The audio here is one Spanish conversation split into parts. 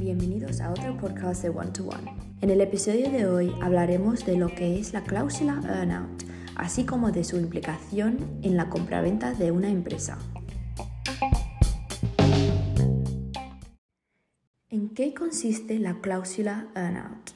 Bienvenidos a otro podcast de One to One. En el episodio de hoy hablaremos de lo que es la cláusula earnout, así como de su implicación en la compraventa de una empresa. ¿En qué consiste la cláusula earnout?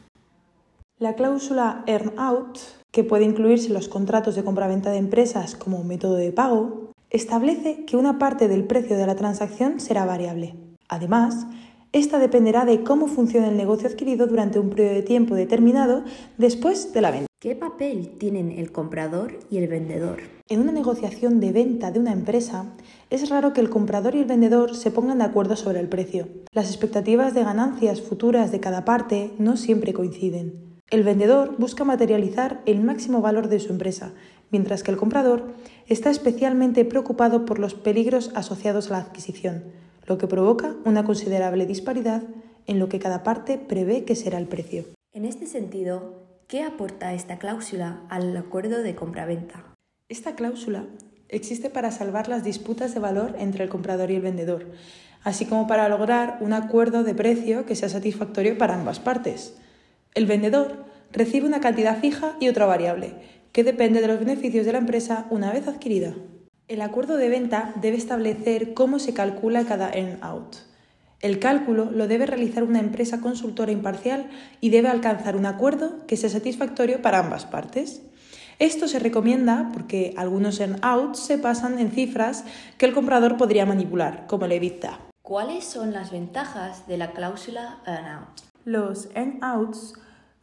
La cláusula earnout, que puede incluirse en los contratos de compraventa de empresas como método de pago, establece que una parte del precio de la transacción será variable. Además, esta dependerá de cómo funciona el negocio adquirido durante un periodo de tiempo determinado después de la venta. ¿Qué papel tienen el comprador y el vendedor? En una negociación de venta de una empresa, es raro que el comprador y el vendedor se pongan de acuerdo sobre el precio. Las expectativas de ganancias futuras de cada parte no siempre coinciden. El vendedor busca materializar el máximo valor de su empresa, mientras que el comprador está especialmente preocupado por los peligros asociados a la adquisición, lo que provoca una considerable disparidad en lo que cada parte prevé que será el precio. En este sentido, ¿qué aporta esta cláusula al acuerdo de compraventa? Esta cláusula existe para salvar las disputas de valor entre el comprador y el vendedor, así como para lograr un acuerdo de precio que sea satisfactorio para ambas partes. El vendedor recibe una cantidad fija y otra variable, que depende de los beneficios de la empresa una vez adquirida. El acuerdo de venta debe establecer cómo se calcula cada earn-out. El cálculo lo debe realizar una empresa consultora imparcial y debe alcanzar un acuerdo que sea satisfactorio para ambas partes. Esto se recomienda porque algunos earn-outs se pasan en cifras que el comprador podría manipular, como el EBITDA. ¿Cuáles son las ventajas de la cláusula earn-out? Los earn-outs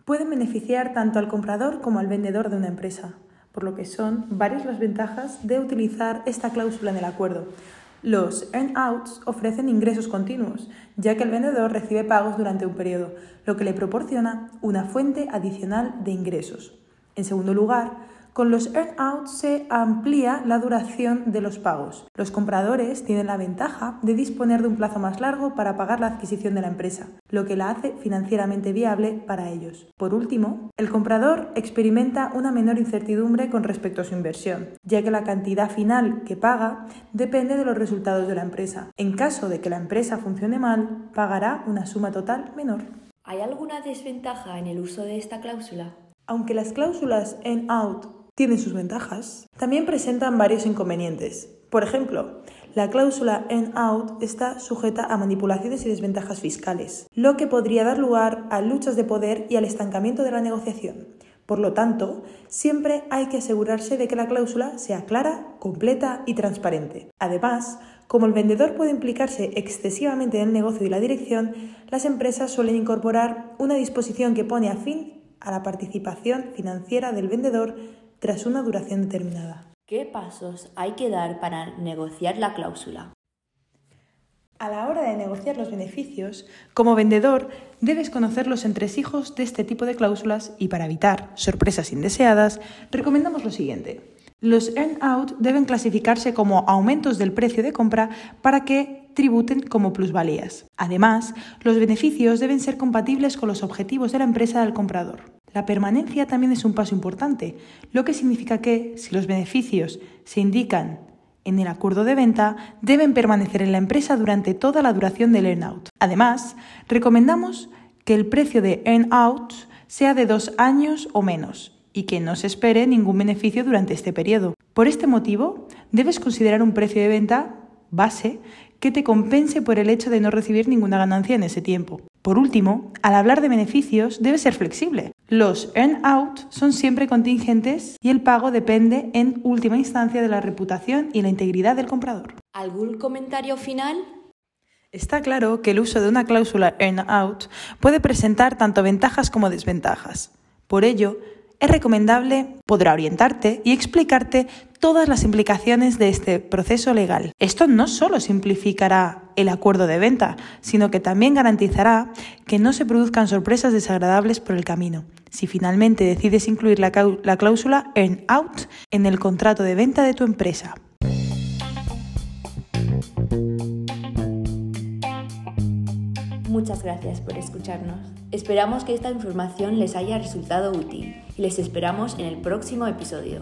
pueden beneficiar tanto al comprador como al vendedor de una empresa, por lo que son varias las ventajas de utilizar esta cláusula en el acuerdo. Los earn-outs ofrecen ingresos continuos, ya que el vendedor recibe pagos durante un periodo, lo que le proporciona una fuente adicional de ingresos. En segundo lugar, con los earn-outs se amplía la duración de los pagos. Los compradores tienen la ventaja de disponer de un plazo más largo para pagar la adquisición de la empresa, lo que la hace financieramente viable para ellos. Por último, el comprador experimenta una menor incertidumbre con respecto a su inversión, ya que la cantidad final que paga depende de los resultados de la empresa. En caso de que la empresa funcione mal, pagará una suma total menor. ¿Hay alguna desventaja en el uso de esta cláusula? Aunque las cláusulas earn-out tienen sus ventajas, también presentan varios inconvenientes. Por ejemplo, la cláusula earn-out está sujeta a manipulaciones y desventajas fiscales, lo que podría dar lugar a luchas de poder y al estancamiento de la negociación. Por lo tanto, siempre hay que asegurarse de que la cláusula sea clara, completa y transparente. Además, como el vendedor puede implicarse excesivamente en el negocio y la dirección, las empresas suelen incorporar una disposición que pone a fin a la participación financiera del vendedor tras una duración determinada. ¿Qué pasos hay que dar para negociar la cláusula? A la hora de negociar los beneficios, como vendedor debes conocer los entresijos de este tipo de cláusulas y para evitar sorpresas indeseadas, recomendamos lo siguiente. Los earn-out deben clasificarse como aumentos del precio de compra para que tributen como plusvalías. Además, los beneficios deben ser compatibles con los objetivos de la empresa del comprador. La permanencia también es un paso importante, lo que significa que, si los beneficios se indican en el acuerdo de venta, deben permanecer en la empresa durante toda la duración del earn-out. Además, recomendamos que el precio de earn-out sea de dos años o menos y que no se espere ningún beneficio durante este periodo. Por este motivo, debes considerar un precio de venta base que te compense por el hecho de no recibir ninguna ganancia en ese tiempo. Por último, al hablar de beneficios, debe ser flexible. Los earn-out son siempre contingentes y el pago depende en última instancia de la reputación y la integridad del comprador. ¿Algún comentario final? Está claro que el uso de una cláusula earn-out puede presentar tanto ventajas como desventajas. Por ello, es recomendable poder orientarte y explicarte todas las implicaciones de este proceso legal. Esto no solo simplificará el acuerdo de venta, sino que también garantizará que no se produzcan sorpresas desagradables por el camino. Si finalmente decides incluir la, la cláusula earn out en el contrato de venta de tu empresa. Muchas gracias por escucharnos. Esperamos que esta información les haya resultado útil y les esperamos en el próximo episodio.